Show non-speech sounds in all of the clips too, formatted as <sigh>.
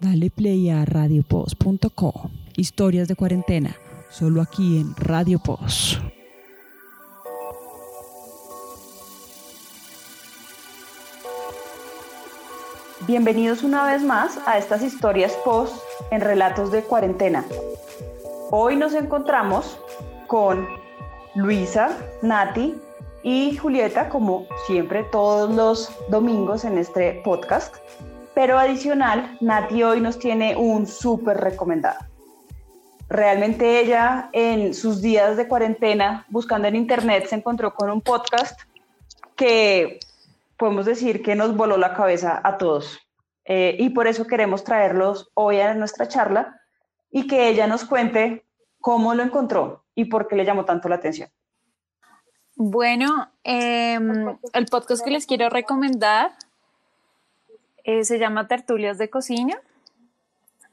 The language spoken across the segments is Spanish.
Dale play a radiopost.co. Historias de cuarentena, solo aquí en Radio Post. Bienvenidos una vez más a estas historias post en relatos de cuarentena. Hoy nos encontramos con Luisa, Nati y Julieta, como siempre todos los domingos en este podcast. Pero adicional, Nati hoy nos tiene un súper recomendado. Realmente ella en sus días de cuarentena, buscando en internet, se encontró con un podcast que podemos decir que nos voló la cabeza a todos. Eh, y por eso queremos traerlos hoy a nuestra charla y que ella nos cuente cómo lo encontró y por qué le llamó tanto la atención. Bueno, em, el podcast que les quiero recomendar eh, se llama Tertulias de Cocina.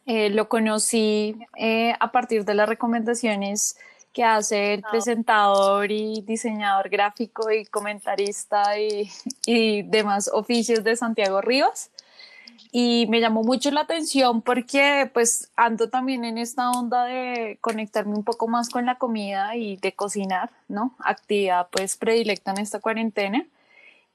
Eh, lo conocí eh, a partir de las recomendaciones que hace el presentador y diseñador gráfico y comentarista y, y demás oficios de Santiago Rivas y me llamó mucho la atención porque pues ando también en esta onda de conectarme un poco más con la comida y de cocinar, ¿no? Actividad pues predilecta en esta cuarentena.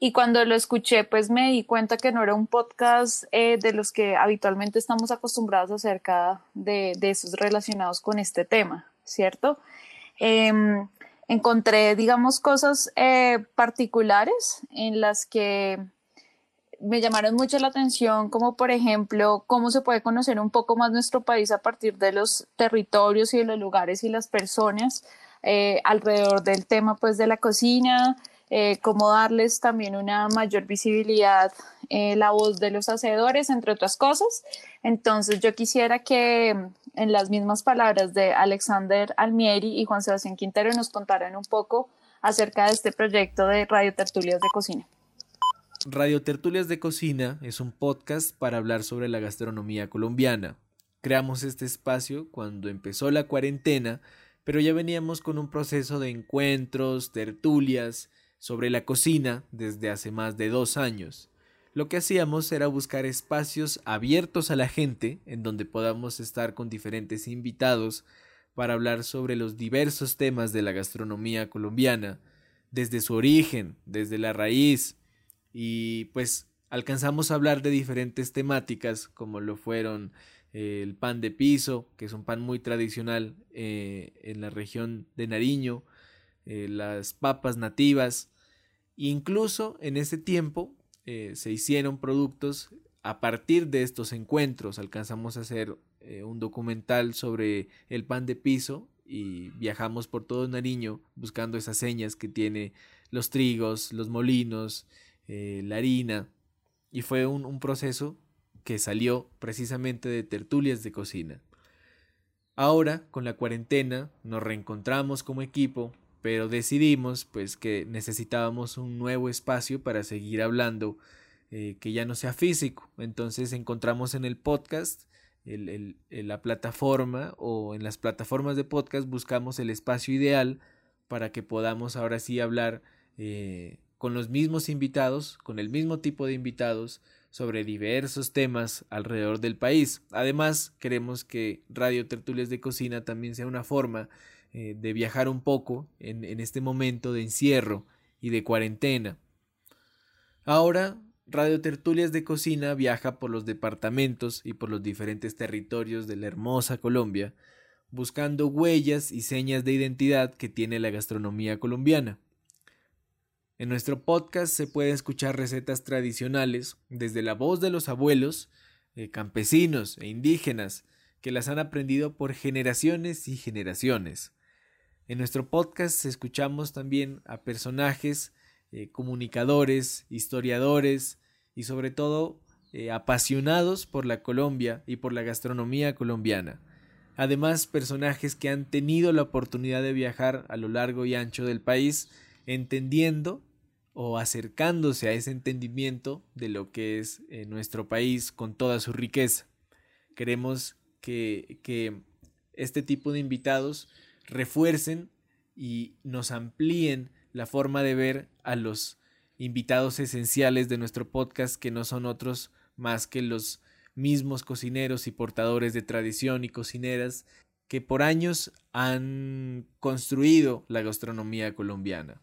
Y cuando lo escuché pues me di cuenta que no era un podcast eh, de los que habitualmente estamos acostumbrados acerca de, de esos relacionados con este tema, ¿cierto? Em, encontré digamos cosas eh, particulares en las que me llamaron mucho la atención, como por ejemplo, cómo se puede conocer un poco más nuestro país a partir de los territorios y de los lugares y las personas eh, alrededor del tema pues de la cocina, eh, cómo darles también una mayor visibilidad, eh, la voz de los hacedores, entre otras cosas. Entonces yo quisiera que en las mismas palabras de Alexander Almieri y Juan Sebastián Quintero nos contaran un poco acerca de este proyecto de Radio Tertulias de Cocina. Radio Tertulias de Cocina es un podcast para hablar sobre la gastronomía colombiana. Creamos este espacio cuando empezó la cuarentena, pero ya veníamos con un proceso de encuentros, tertulias sobre la cocina desde hace más de dos años. Lo que hacíamos era buscar espacios abiertos a la gente en donde podamos estar con diferentes invitados para hablar sobre los diversos temas de la gastronomía colombiana, desde su origen, desde la raíz, y pues alcanzamos a hablar de diferentes temáticas como lo fueron eh, el pan de piso, que es un pan muy tradicional eh, en la región de Nariño, eh, las papas nativas, incluso en ese tiempo se hicieron productos a partir de estos encuentros, alcanzamos a hacer un documental sobre el pan de piso y viajamos por todo Nariño buscando esas señas que tiene los trigos, los molinos, eh, la harina, y fue un, proceso que salió precisamente de tertulias de cocina. Ahora, con la cuarentena, nos reencontramos como equipo, pero decidimos pues que necesitábamos un nuevo espacio para seguir hablando eh, que ya no sea físico. Entonces encontramos en el podcast, en la plataforma o en las plataformas de podcast buscamos el espacio ideal para que podamos ahora sí hablar eh, con los mismos invitados, con el mismo tipo de invitados, sobre diversos temas alrededor del país. Además, queremos que Radio Tertulias de Cocina también sea una forma eh, de viajar un poco en, este momento de encierro y de cuarentena. Ahora, Radio Tertulias de Cocina viaja por los departamentos y por los diferentes territorios de la hermosa Colombia, buscando huellas y señas de identidad que tiene la gastronomía colombiana. En nuestro podcast se pueden escuchar recetas tradicionales desde la voz de los abuelos, eh, campesinos e indígenas que las han aprendido por generaciones y generaciones. En nuestro podcast escuchamos también a personajes, eh, comunicadores, historiadores y sobre todo eh, apasionados por la Colombia y por la gastronomía colombiana. Además, personajes que han tenido la oportunidad de viajar a lo largo y ancho del país, entendiendo o acercándose a ese entendimiento de lo que es eh, nuestro país con toda su riqueza. Queremos que, que este tipo de invitados refuercen y nos amplíen la forma de ver a los invitados esenciales de nuestro podcast que no son otros más que los mismos cocineros y portadores de tradición y cocineras que por años han construido la gastronomía colombiana.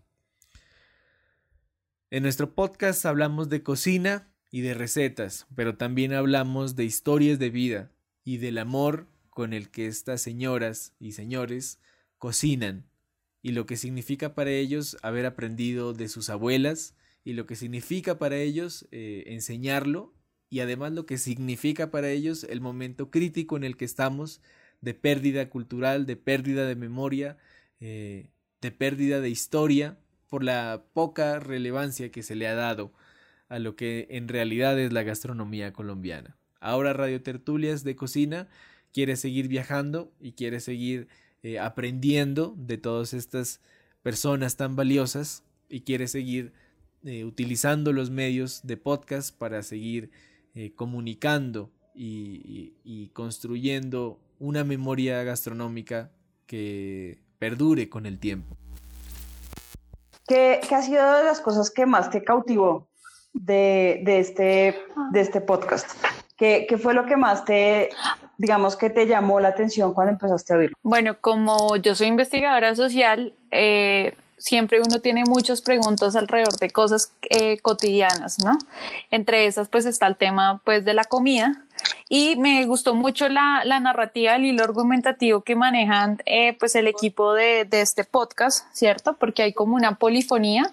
En nuestro podcast hablamos de cocina y de recetas, pero también hablamos de historias de vida y del amor con el que estas señoras y señores cocinan y lo que significa para ellos haber aprendido de sus abuelas y lo que significa para ellos eh, enseñarlo y además lo que significa para ellos el momento crítico en el que estamos de pérdida cultural, de pérdida de memoria, eh, de pérdida de historia por la poca relevancia que se le ha dado a lo que en realidad es la gastronomía colombiana. Ahora Radio Tertulias de Cocina quiere seguir viajando y quiere seguir eh, aprendiendo de todas estas personas tan valiosas y quiere seguir eh, utilizando los medios de podcast para seguir eh, comunicando y, construyendo una memoria gastronómica que perdure con el tiempo. ¿Qué, ha sido de las cosas que más te cautivó de, este, de este podcast? ¿Qué, ¿Qué, fue lo que más te, digamos, que te llamó la atención cuando empezaste a oírlo? Bueno, como yo soy investigadora social, eh, siempre uno tiene muchas preguntas alrededor de cosas eh, cotidianas, ¿no? Entre esas, pues está el tema, pues, de la comida y me gustó mucho la, la narrativa, el hilo argumentativo que manejan eh, pues el equipo de, de, este podcast, ¿cierto? Porque hay como una polifonía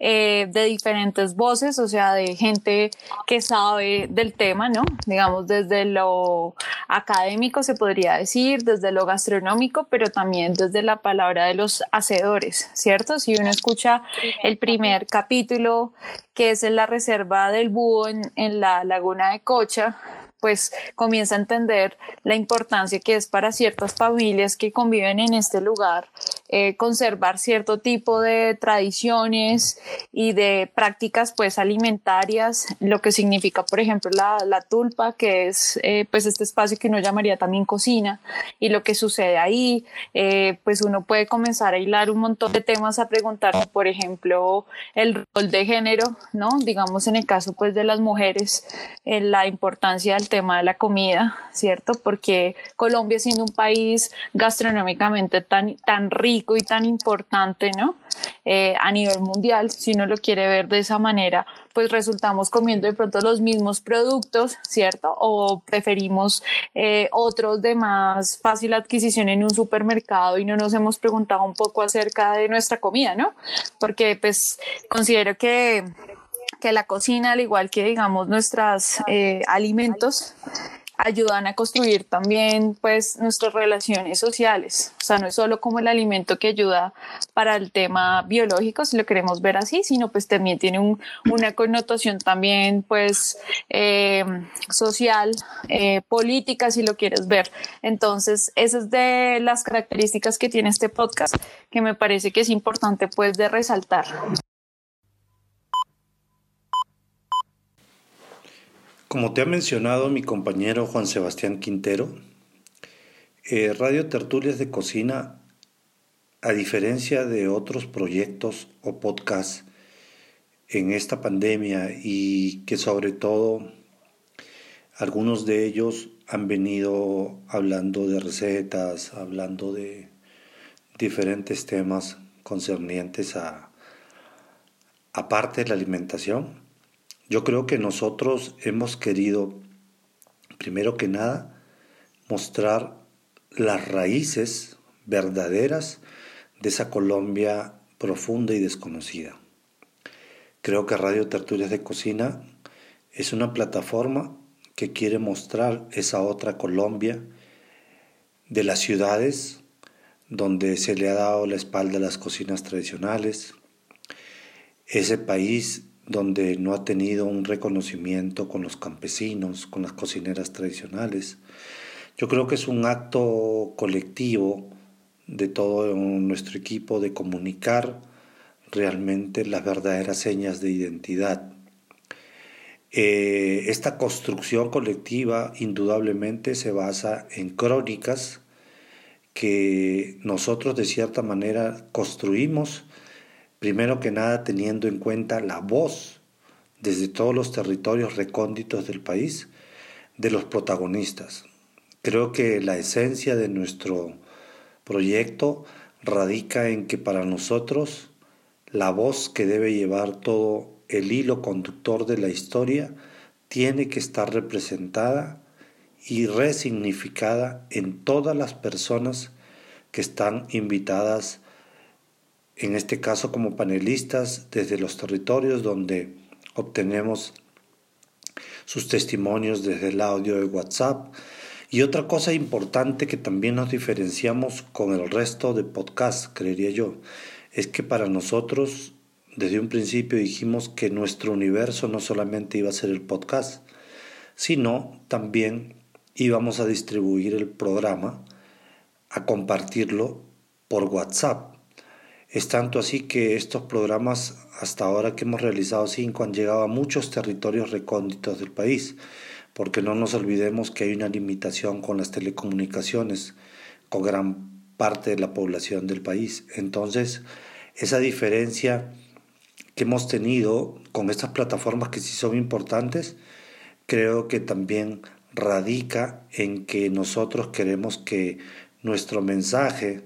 eh, de diferentes voces, o sea, de gente que sabe del tema, ¿no? Digamos, desde lo académico se podría decir, desde lo gastronómico, pero también desde la palabra de los hacedores, ¿cierto? Si uno escucha el primer capítulo, que es en la reserva del búho en, en la laguna de Cocha, pues comienza a entender la importancia que es para ciertas familias que conviven en este lugar eh, conservar cierto tipo de tradiciones y de prácticas pues alimentarias, lo que significa por ejemplo la, la tulpa, que es eh, pues este espacio que uno llamaría también cocina y lo que sucede ahí, eh, pues uno puede comenzar a hilar un montón de temas a preguntar, por ejemplo, el rol de género, ¿no? Digamos en el caso pues de las mujeres, la importancia del tema de la comida, ¿cierto? Porque Colombia siendo un país gastronómicamente tan, tan rico y tan importante, ¿no? Eh, a nivel mundial, si uno lo quiere ver de esa manera, pues resultamos comiendo de pronto los mismos productos, ¿cierto? O preferimos eh, otros de más fácil adquisición en un supermercado y no nos hemos preguntado un poco acerca de nuestra comida, ¿no? Porque pues considero que que la cocina, al igual que digamos nuestros eh, alimentos, ayudan a construir también pues nuestras relaciones sociales. O sea, no es solo como el alimento que ayuda para el tema biológico, si lo queremos ver así, sino pues también tiene una connotación también pues eh, social, eh, política, si lo quieres ver. Entonces, esas es de las características que tiene este podcast que me parece que es importante pues de resaltar. Como te ha mencionado mi compañero Juan Sebastián Quintero, eh, Radio Tertulias de Cocina, a diferencia de otros proyectos o podcasts en esta pandemia y que sobre todo algunos de ellos han venido hablando de recetas, hablando de diferentes temas concernientes a, aparte de la alimentación, yo creo que nosotros hemos querido, primero que nada, mostrar las raíces verdaderas de esa Colombia profunda y desconocida. Creo que Radio Tertulias de Cocina es una plataforma que quiere mostrar esa otra Colombia de las ciudades donde se le ha dado la espalda a las cocinas tradicionales, ese país donde no ha tenido un reconocimiento con los campesinos, con las cocineras tradicionales. Yo creo que es un acto colectivo de todo nuestro equipo de comunicar realmente las verdaderas señas de identidad. Eh, esta construcción colectiva indudablemente se basa en crónicas que nosotros de cierta manera construimos primero que nada teniendo en cuenta la voz desde todos los territorios recónditos del país de los protagonistas. Creo que la esencia de nuestro proyecto radica en que para nosotros la voz que debe llevar todo el hilo conductor de la historia tiene que estar representada y resignificada en todas las personas que están invitadas, en este caso como panelistas, desde los territorios donde obtenemos sus testimonios desde el audio de WhatsApp. Y otra cosa importante que también nos diferenciamos con el resto de podcasts, creería yo, es que para nosotros desde un principio dijimos que nuestro universo no solamente iba a ser el podcast, sino también íbamos a distribuir el programa, a compartirlo por WhatsApp. Es tanto así que estos programas, hasta ahora que hemos realizado cinco, han llegado a muchos territorios recónditos del país, porque no nos olvidemos que hay una limitación con las telecomunicaciones, con gran parte de la población del país. Entonces, esa diferencia que hemos tenido con estas plataformas que sí son importantes, creo que también radica en que nosotros queremos que nuestro mensaje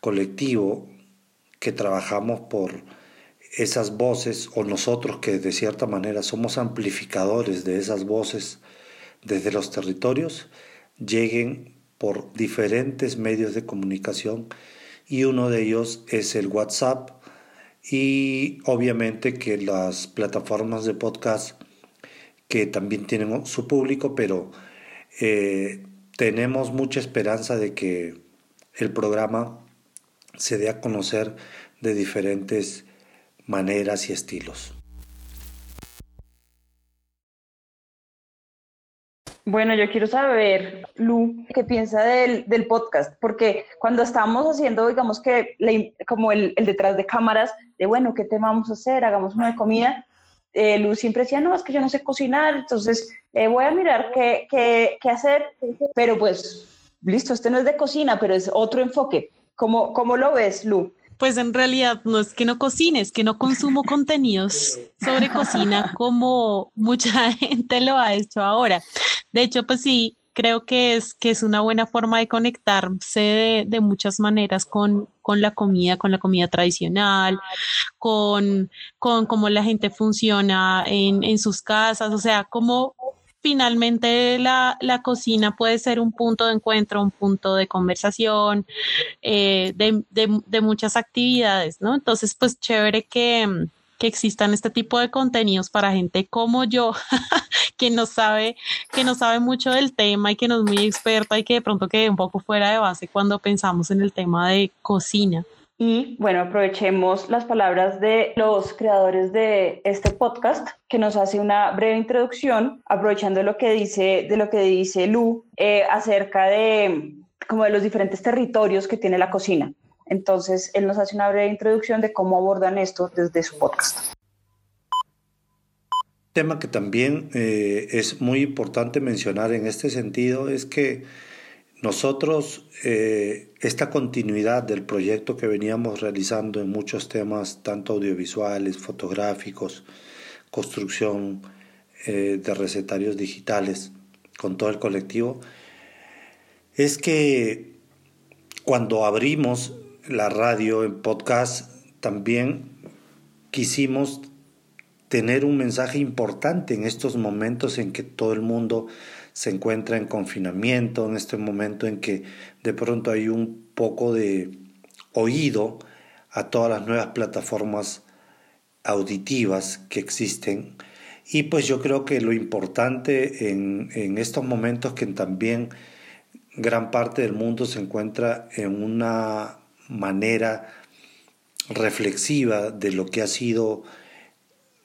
colectivo, que trabajamos por esas voces, o nosotros que de cierta manera somos amplificadores de esas voces desde los territorios, lleguen por diferentes medios de comunicación y uno de ellos es el WhatsApp y obviamente que las plataformas de podcast que también tienen su público, pero eh, tenemos mucha esperanza de que el programa se dé a conocer de diferentes maneras y estilos. Bueno, yo quiero saber, Lu, qué piensa del, del podcast, porque cuando estamos haciendo, digamos que como el, el, detrás de cámaras, de bueno, ¿qué tema vamos a hacer? Hagamos una comida. Eh, Lu siempre decía, no, es que yo no sé cocinar, entonces eh, voy a mirar qué, qué, qué, hacer, pero pues, listo, este no es de cocina, pero es otro enfoque. ¿Cómo, cómo lo ves, Lu? Pues en realidad no es que no cocine, es que no consumo contenidos sobre cocina como mucha <laughs> gente lo ha hecho ahora. De hecho, pues sí, creo que es, que es una buena forma de conectarse de, muchas maneras con, con, la comida, con la comida tradicional, con, con cómo la gente funciona en, en sus casas, o sea, cómo finalmente la, la, cocina puede ser un punto de encuentro, un punto de conversación, eh, de, de, muchas actividades, ¿no? Entonces, pues chévere que, que existan este tipo de contenidos para gente como yo, <laughs> que no sabe, que no sabe mucho del tema y que no es muy experta y que de pronto quede un poco fuera de base cuando pensamos en el tema de cocina. Y bueno, aprovechemos las palabras de los creadores de este podcast, que nos hace una breve introducción, aprovechando lo que dice, de lo que dice Lu eh, acerca de como de los diferentes territorios que tiene la cocina. Entonces, él nos hace una breve introducción de cómo abordan esto desde su podcast. Tema que también eh, es muy importante mencionar en este sentido es que nosotros, eh, esta continuidad del proyecto que veníamos realizando en muchos temas, tanto audiovisuales, fotográficos, construcción eh, de recetarios digitales, con todo el colectivo, es que cuando abrimos la radio, en podcast, también quisimos tener un mensaje importante en estos momentos en que todo el mundo se encuentra en confinamiento, en este momento en que de pronto hay un poco de oído a todas las nuevas plataformas auditivas que existen. Y pues yo creo que lo importante en, en estos momentos que también gran parte del mundo se encuentra en una manera reflexiva de lo que ha sido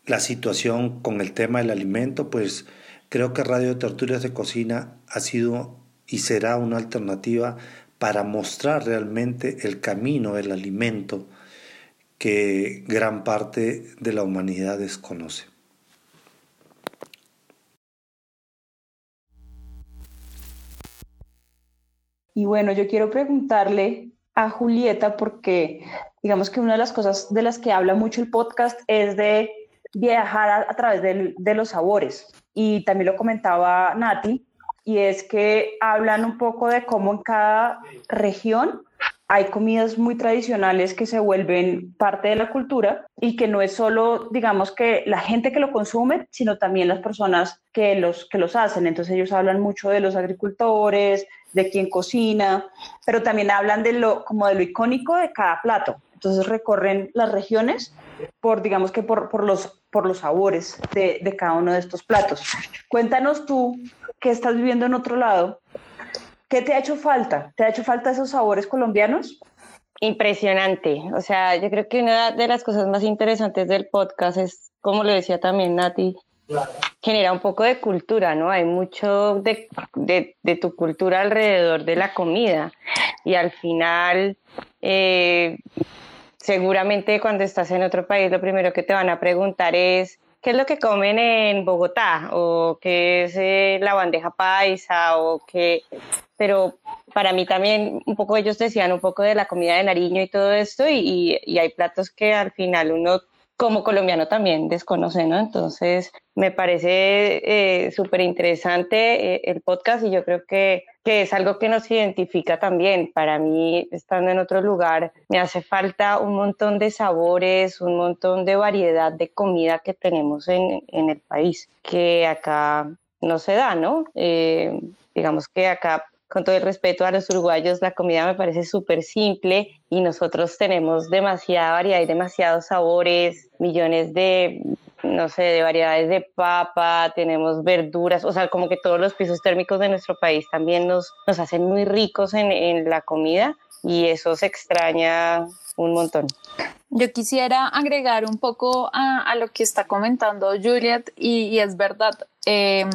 la situación con el tema del alimento, pues creo que Radio Tertulias de Cocina ha sido y será una alternativa para mostrar realmente el camino del alimento que gran parte de la humanidad desconoce. Y bueno, yo quiero preguntarle a Julieta porque digamos que una de las cosas de las que habla mucho el podcast es de viajar a, través de, los sabores. Y también lo comentaba Nati, y es que hablan un poco de cómo en cada región hay comidas muy tradicionales que se vuelven parte de la cultura y que no es solo, digamos, que la gente que lo consume, sino también las personas que los, que los hacen. Entonces ellos hablan mucho de los agricultores, de quien cocina, pero también hablan de lo, como de lo icónico de cada plato. Entonces recorren las regiones por, digamos que por, por los, por los sabores de, de cada uno de estos platos. Cuéntanos tú, que estás viviendo en otro lado, ¿Qué te ha hecho falta? ¿Te ha hecho falta esos sabores colombianos? Impresionante. O sea, yo creo que una de las cosas más interesantes del podcast es, como lo decía también Nati, genera un poco de cultura, ¿no? Hay mucho de, de, tu cultura alrededor de la comida. Y al final, eh, seguramente cuando estás en otro país, lo primero que te van a preguntar es, ¿qué es lo que comen en Bogotá? ¿O qué es eh, la bandeja paisa? ¿O qué? Pero para mí también un poco ellos decían un poco de la comida de Nariño y todo esto y, y hay platos que al final uno como colombiano también desconoce, ¿no? Entonces, me parece eh, súper interesante eh, el podcast y yo creo que, que, es algo que nos identifica también. Para mí, estando en otro lugar, me hace falta un montón de sabores, un montón de variedad de comida que tenemos en, en el país, que acá no se da, ¿no? Eh, digamos que acá con todo el respeto a los uruguayos, la comida me parece súper simple y nosotros tenemos demasiada variedad y demasiados sabores, millones de, no sé, de variedades de papa, tenemos verduras, o sea, como que todos los pisos térmicos de nuestro país también nos, nos hacen muy ricos en, en la comida y eso se extraña un montón. Yo quisiera agregar un poco a, lo que está comentando Juliet y, es verdad, eh,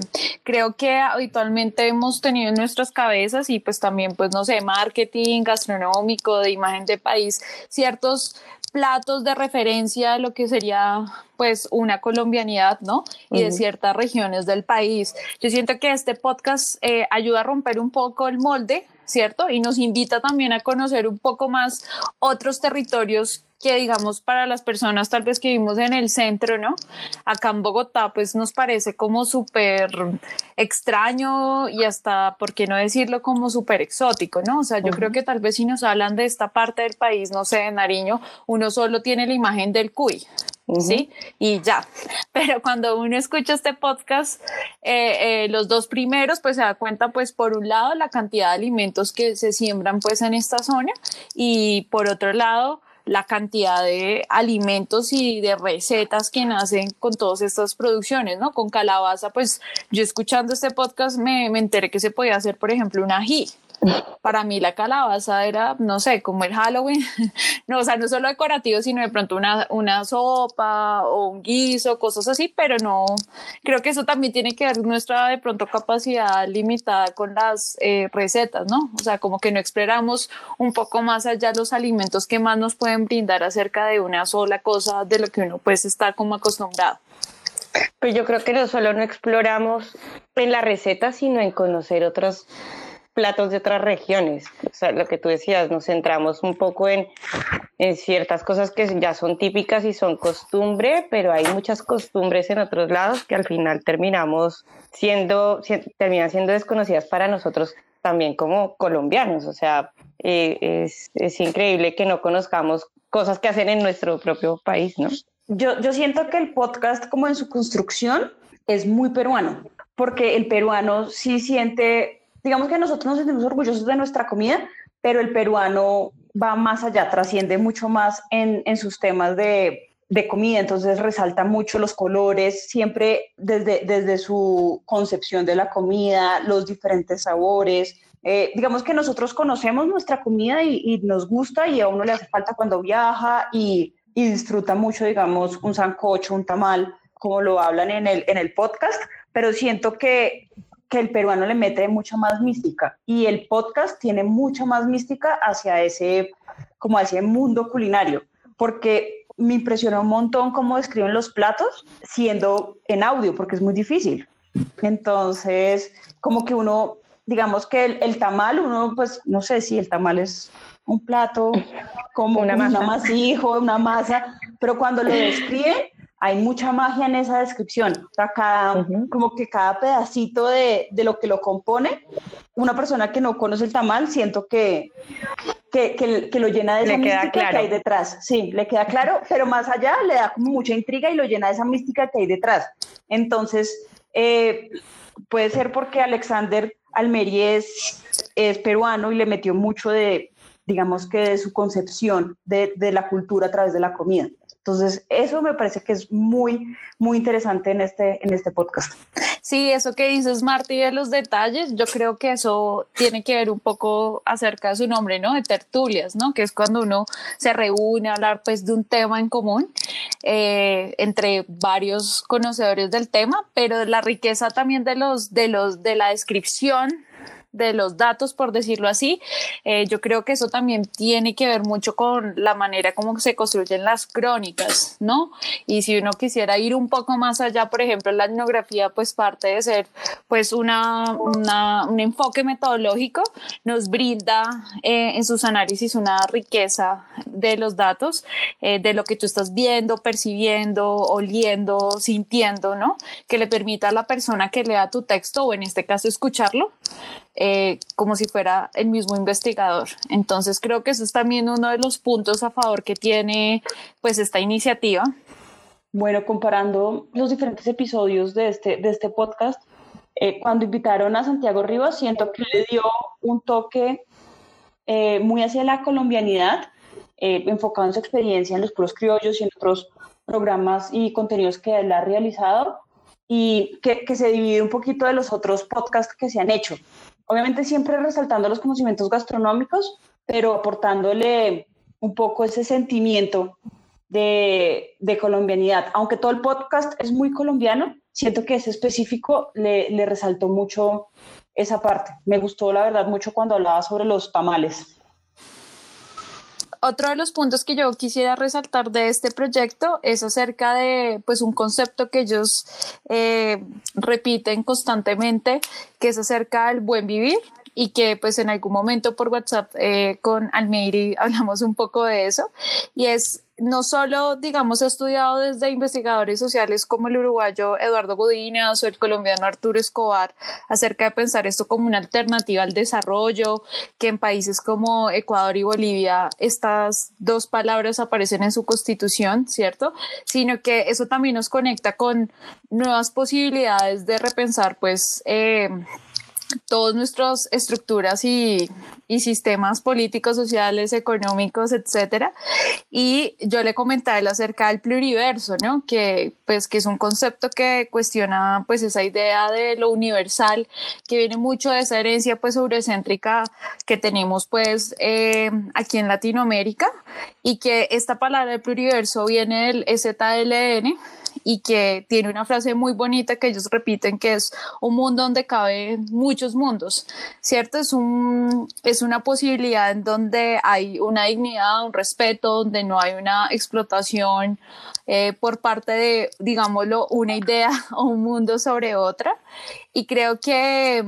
creo que habitualmente hemos tenido en nuestras cabezas y pues también pues no sé, marketing gastronómico, de imagen de país, ciertos platos de referencia a lo que sería pues una colombianidad, ¿no? Y de ciertas regiones del país. Yo siento que este podcast eh, ayuda a romper un poco el molde, ¿cierto? Y nos invita también a conocer un poco más otros territorios que digamos para las personas tal vez que vivimos en el centro, ¿no? Acá en Bogotá pues nos parece como súper extraño y hasta, ¿por qué no decirlo como súper exótico, ¿no? O sea, yo creo que tal vez si nos hablan de esta parte del país, no sé, de Nariño, uno solo tiene la imagen del cuy, ¿sí? Y ya. <laughs> Pero cuando uno escucha este podcast, eh, eh, los dos primeros, pues se da cuenta, pues por un lado, la cantidad de alimentos que se siembran pues en esta zona y por otro lado, la cantidad de alimentos y de recetas que nacen con todas estas producciones, ¿no? Con calabaza, pues yo escuchando este podcast me, me enteré que se podía hacer, por ejemplo, un ají, para mí la calabaza era, no sé, como el Halloween, <laughs> no, o sea, no solo decorativo, sino de pronto una, una sopa o un guiso, cosas así, pero no, creo que eso también tiene que ver nuestra de pronto capacidad limitada con las eh, recetas, ¿no? O sea, como que no exploramos un poco más allá los alimentos que más nos pueden brindar acerca de una sola cosa de lo que uno pues está como acostumbrado. Pues yo creo que no solo no exploramos en la receta, sino en conocer otros platos de otras regiones. O sea, lo que tú decías, nos centramos un poco en, en ciertas cosas que ya son típicas y son costumbre, pero hay muchas costumbres en otros lados que al final terminamos siendo, terminan siendo desconocidas para nosotros también como colombianos. O sea, eh, es, es increíble que no conozcamos cosas que hacen en nuestro propio país, ¿no? Yo, yo siento que el podcast, como en su construcción, es muy peruano, porque el peruano sí siente digamos que nosotros nos sentimos orgullosos de nuestra comida, pero el peruano va más allá, trasciende mucho más en, en sus temas de, de, comida, entonces resalta mucho los colores, siempre desde, desde su concepción de la comida, los diferentes sabores. Eh, digamos que nosotros conocemos nuestra comida y, y, nos gusta y a uno le hace falta cuando viaja y, y disfruta mucho, digamos, un sancocho, un tamal, como lo hablan en el, en el podcast, pero siento que que el peruano le mete mucha más mística y el podcast tiene mucha más mística hacia ese, como hacia el mundo culinario, porque me impresionó un montón cómo describen los platos siendo en audio, porque es muy difícil. Entonces, como que uno, digamos que el, el tamal, uno pues no sé si el tamal es un plato como una, masa. un amasijo, una masa, pero cuando lo describe, hay mucha magia en esa descripción. O sea, cada, como que cada pedacito de, de, lo que lo compone, una persona que no conoce el tamal, siento que, que, que, lo llena de esa mística que hay detrás. Sí, le queda claro, pero más allá le da como mucha intriga y lo llena de esa mística que hay detrás. Entonces, eh, puede ser porque Alexander Almeri es, es peruano y le metió mucho de, digamos que de su concepción de, de la cultura a través de la comida. Entonces, eso me parece que es muy, muy interesante en este, en este podcast. Sí, eso que dices, Marty, de los detalles, yo creo que eso tiene que ver un poco acerca de su nombre, ¿no? De tertulias, ¿no? Que es cuando uno se reúne a hablar pues de un tema en común eh, entre varios conocedores del tema, pero la riqueza también de los, de los, de la descripción de los datos, por decirlo así. Eh, yo creo que eso también tiene que ver mucho con la manera como se construyen las crónicas, ¿no? Y si uno quisiera ir un poco más allá, por ejemplo, la etnografía, pues parte de ser pues una, un enfoque metodológico, nos brinda eh, en sus análisis una riqueza de los datos, eh, de lo que tú estás viendo, percibiendo, oliendo, sintiendo, ¿no? Que le permita a la persona que lea tu texto, o en este caso escucharlo, eh, como si fuera el mismo investigador. Entonces creo que eso es también uno de los puntos a favor que tiene pues esta iniciativa. Bueno, comparando los diferentes episodios de este, de este podcast, eh, cuando invitaron a Santiago Rivas, siento que le dio un toque eh, muy hacia la colombianidad, enfocado en su experiencia en los puros criollos y en otros programas y contenidos que él ha realizado y que, que, se divide un poquito de los otros podcasts que se han hecho obviamente siempre resaltando los conocimientos gastronómicos, pero aportándole un poco ese sentimiento de, colombianidad. Aunque todo el podcast es muy colombiano, siento que ese específico le, le resaltó mucho esa parte. Me gustó, la verdad, mucho cuando hablaba sobre los tamales. Otro de los puntos que yo quisiera resaltar de este proyecto es acerca de pues un concepto que ellos eh, repiten constantemente, que es acerca del buen vivir y que pues en algún momento por WhatsApp eh, con Almeiri hablamos un poco de eso y es no solo, digamos, estudiado desde investigadores sociales como el uruguayo Eduardo Godinas o el colombiano Arturo Escobar acerca de pensar esto como una alternativa al desarrollo, que en países como Ecuador y Bolivia estas dos palabras aparecen en su constitución, ¿cierto? Sino que eso también nos conecta con nuevas posibilidades de repensar, pues, eh, todas nuestras estructuras y, y, sistemas políticos, sociales, económicos, etcétera. Y yo le comentaba acerca del pluriverso, ¿no? Que, pues, que es un concepto que cuestiona, pues, esa idea de lo universal, que viene mucho de esa herencia, pues, eurocéntrica que tenemos, pues, eh, aquí en Latinoamérica y que esta palabra del pluriverso viene del EZLN, y que tiene una frase muy bonita que ellos repiten que es un mundo donde caben muchos mundos, ¿cierto? Es, un, es una posibilidad en donde hay una dignidad, un respeto, donde no hay una explotación eh, por parte de, digámoslo, una idea <laughs> o un mundo sobre otra. Y creo que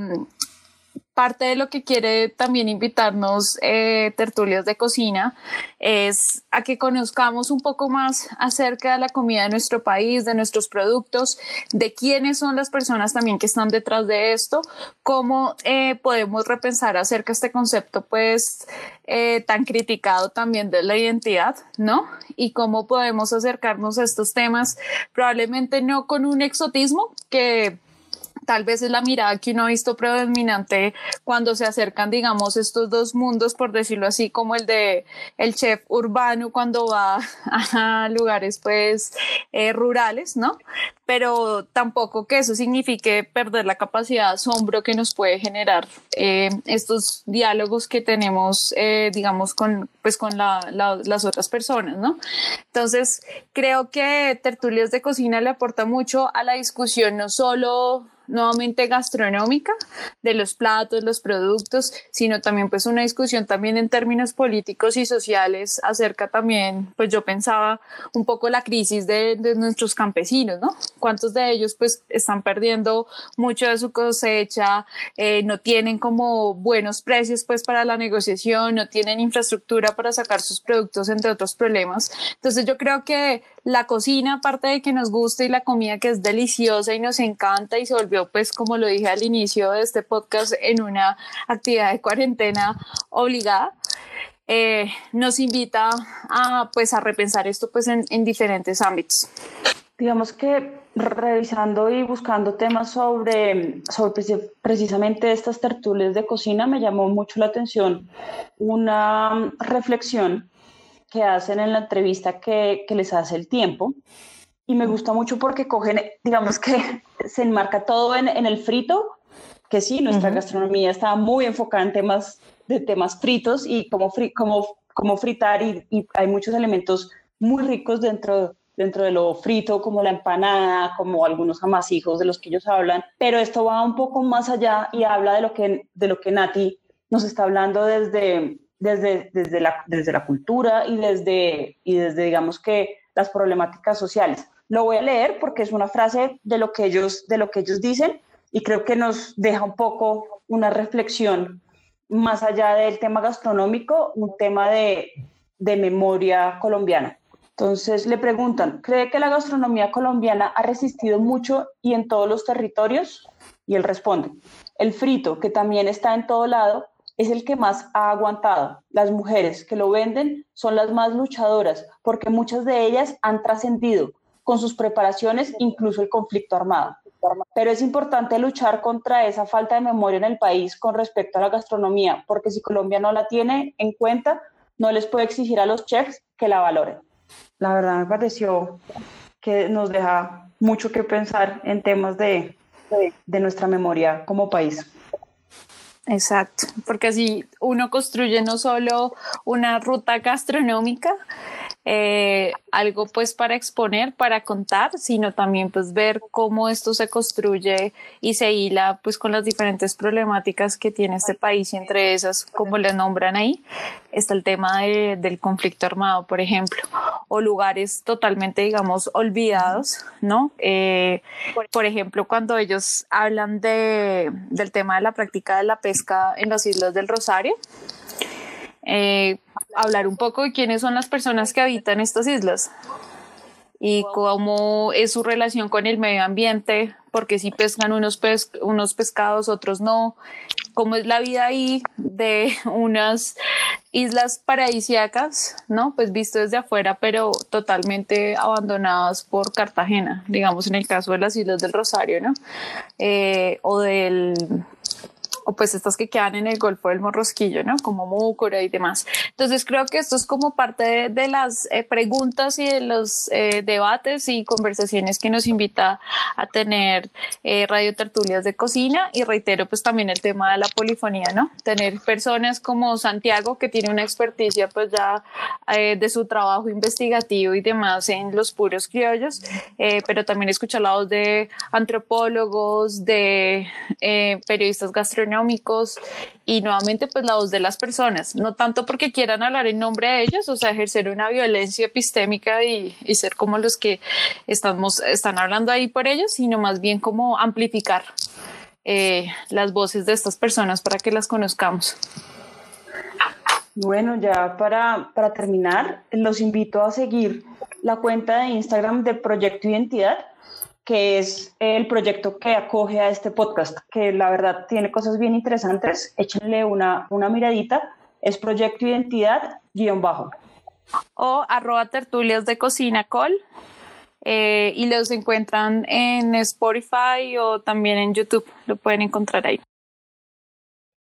parte de lo que quiere también invitarnos eh, tertulias de cocina es a que conozcamos un poco más acerca de la comida de nuestro país, de nuestros productos, de quiénes son las personas también que están detrás de esto, cómo eh, podemos repensar acerca de este concepto pues eh, tan criticado también de la identidad, ¿no? Y cómo podemos acercarnos a estos temas probablemente no con un exotismo que tal vez es la mirada que uno ha visto predominante cuando se acercan, digamos, estos dos mundos, por decirlo así, como el de el chef urbano cuando va <laughs> a lugares pues eh, rurales, ¿no? Pero tampoco que eso signifique perder la capacidad de asombro que nos puede generar eh, estos diálogos que tenemos, eh, digamos, con, pues, con las otras personas, ¿no? Entonces, creo que Tertulios de Cocina le aporta mucho a la discusión, no solo nuevamente gastronómica de los platos, los productos, sino también pues una discusión también en términos políticos y sociales acerca también, pues yo pensaba un poco la crisis de, de nuestros campesinos, ¿no? ¿Cuántos de ellos pues están perdiendo mucho de su cosecha, eh, no tienen como buenos precios pues para la negociación, no tienen infraestructura para sacar sus productos, entre otros problemas? Entonces yo creo que la cocina, aparte de que nos gusta y la comida que es deliciosa y nos encanta y se volvió, pues, como lo dije al inicio de este podcast, en una actividad de cuarentena obligada, eh, nos invita a, pues, a repensar esto, pues, en, en diferentes ámbitos. Digamos que revisando y buscando temas sobre, sobre precisamente estas tertulias de cocina, me llamó mucho la atención una reflexión que hacen en la entrevista que, que les hace el tiempo. Y me gusta mucho porque cogen, digamos que se enmarca todo en, en el frito, que sí, nuestra gastronomía está muy enfocada en temas de temas fritos y cómo, fri cómo, cómo fritar y, y, hay muchos elementos muy ricos dentro, dentro de lo frito, como la empanada, como algunos amasijos de los que ellos hablan, pero esto va un poco más allá y habla de lo que, de lo que Nati nos está hablando desde, desde, desde, la, desde la cultura y desde, y desde, digamos que, las problemáticas sociales. Lo voy a leer porque es una frase de lo que ellos, de lo que ellos dicen y creo que nos deja un poco una reflexión más allá del tema gastronómico, un tema de, de memoria colombiana. Entonces le preguntan, ¿cree que la gastronomía colombiana ha resistido mucho y en todos los territorios? Y él responde, el frito, que también está en todo lado, es el que más ha aguantado. Las mujeres que lo venden son las más luchadoras porque muchas de ellas han trascendido con sus preparaciones incluso el conflicto armado. Pero es importante luchar contra esa falta de memoria en el país con respecto a la gastronomía, porque si Colombia no la tiene en cuenta, no les puede exigir a los chefs que la valoren. La verdad me pareció que nos deja mucho que pensar en temas de, de, de nuestra memoria como país. Exacto, porque así uno construye no solo una ruta gastronómica, eh, algo pues para exponer, para contar, sino también pues ver cómo esto se construye y se hila pues con las diferentes problemáticas que tiene este país y entre esas, como le nombran ahí, está el tema de, del conflicto armado, por ejemplo, o lugares totalmente, digamos, olvidados, ¿no? Eh, por ejemplo, cuando ellos hablan de, del tema de la práctica de la pesca en las Islas del Rosario, eh, hablar un poco de quiénes son las personas que habitan estas islas y cómo es su relación con el medio ambiente, porque si pescan unos, pes unos pescados, otros no, cómo es la vida ahí de <laughs> unas islas paradisíacas, ¿no? Pues visto desde afuera, pero totalmente abandonadas por Cartagena, digamos en el caso de las Islas del Rosario, ¿no? Eh, o del o pues estas que quedan en el Golfo del Morrosquillo, ¿no? Como Múcora y demás. Entonces creo que esto es como parte de, de las eh, preguntas y de los eh, debates y conversaciones que nos invita a tener eh, Radio Tertulias de Cocina y reitero pues también el tema de la polifonía, ¿no? Tener personas como Santiago que tiene una experticia pues ya eh, de su trabajo investigativo y demás en los puros criollos, eh, pero también escuchar la voz de antropólogos, de eh, periodistas gastronómicos, y nuevamente pues la voz de las personas, no tanto porque quieran hablar en nombre de ellos, o sea, ejercer una violencia epistémica y, y ser como los que estamos, están hablando ahí por ellos, sino más bien como amplificar eh, las voces de estas personas para que las conozcamos. Bueno, ya para, para terminar, los invito a seguir la cuenta de Instagram de Proyecto Identidad, que es el proyecto que acoge a este podcast, que la verdad tiene cosas bien interesantes. Échenle una, una miradita. Es Proyecto Identidad guion bajo. O arroba tertulias de cocina col. Eh, y los encuentran en Spotify o también en YouTube. Lo pueden encontrar ahí.